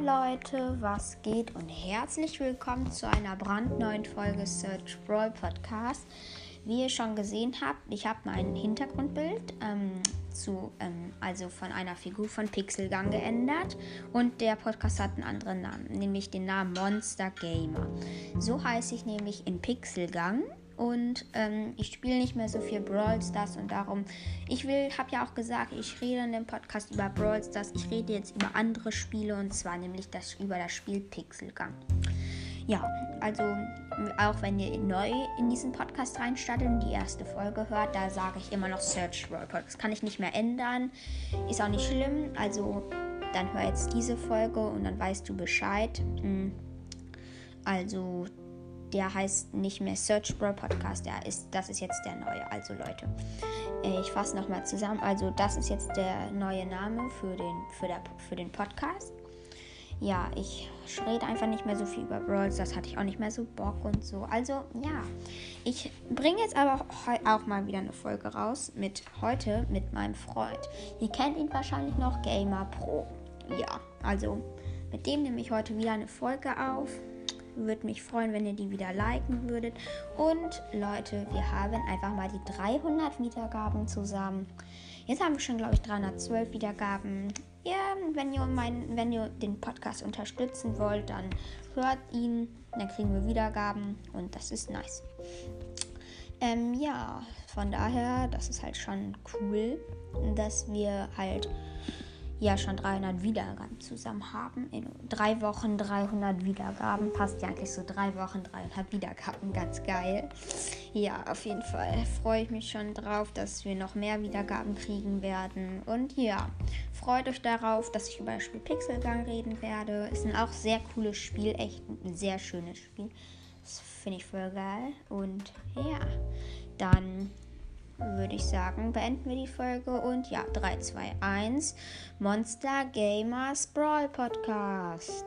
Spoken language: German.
Leute, was geht und herzlich willkommen zu einer brandneuen Folge Search Brawl Podcast. Wie ihr schon gesehen habt, ich habe mein Hintergrundbild ähm, zu, ähm, also von einer Figur von Pixelgang geändert und der Podcast hat einen anderen Namen, nämlich den Namen Monster Gamer. So heiße ich nämlich in Pixelgang und ähm, ich spiele nicht mehr so viel Brawl Stars und darum, ich will, habe ja auch gesagt, ich rede in dem Podcast über Brawl Stars. Ich rede jetzt über andere Spiele und zwar nämlich das, über das Spiel Pixelgang. Ja, also auch wenn ihr neu in diesen Podcast reinstartet und die erste Folge hört, da sage ich immer noch Search Brawl Podcast. Kann ich nicht mehr ändern, ist auch nicht schlimm. Also dann hör jetzt diese Folge und dann weißt du Bescheid. Hm. Also der heißt nicht mehr Search Bro Podcast, der ist, das ist jetzt der neue. Also Leute, äh, ich fasse nochmal zusammen. Also das ist jetzt der neue Name für den, für, der, für den Podcast. Ja, ich rede einfach nicht mehr so viel über Brawls, das hatte ich auch nicht mehr so Bock und so. Also ja, ich bringe jetzt aber auch mal wieder eine Folge raus mit heute mit meinem Freund. Ihr kennt ihn wahrscheinlich noch, Gamer Pro. Ja, also mit dem nehme ich heute wieder eine Folge auf. Würde mich freuen, wenn ihr die wieder liken würdet. Und Leute, wir haben einfach mal die 300 Wiedergaben zusammen. Jetzt haben wir schon, glaube ich, 312 Wiedergaben. Ja, wenn ihr, mein, wenn ihr den Podcast unterstützen wollt, dann hört ihn. Dann kriegen wir Wiedergaben und das ist nice. Ähm, ja, von daher, das ist halt schon cool, dass wir halt ja schon 300 Wiedergaben zusammen haben. In drei Wochen 300 Wiedergaben. Passt ja eigentlich so drei Wochen 300 Wiedergaben. Ganz geil. Ja, auf jeden Fall freue ich mich schon drauf, dass wir noch mehr Wiedergaben kriegen werden. Und ja, freut euch darauf, dass ich über das Spiel Pixelgang reden werde. Ist ein auch sehr cooles Spiel. Echt ein sehr schönes Spiel. Das finde ich voll geil. Und ja, dann würde ich sagen, beenden wir die Folge. Und ja, 3, 2, 1. Monster Gamers Brawl Podcast.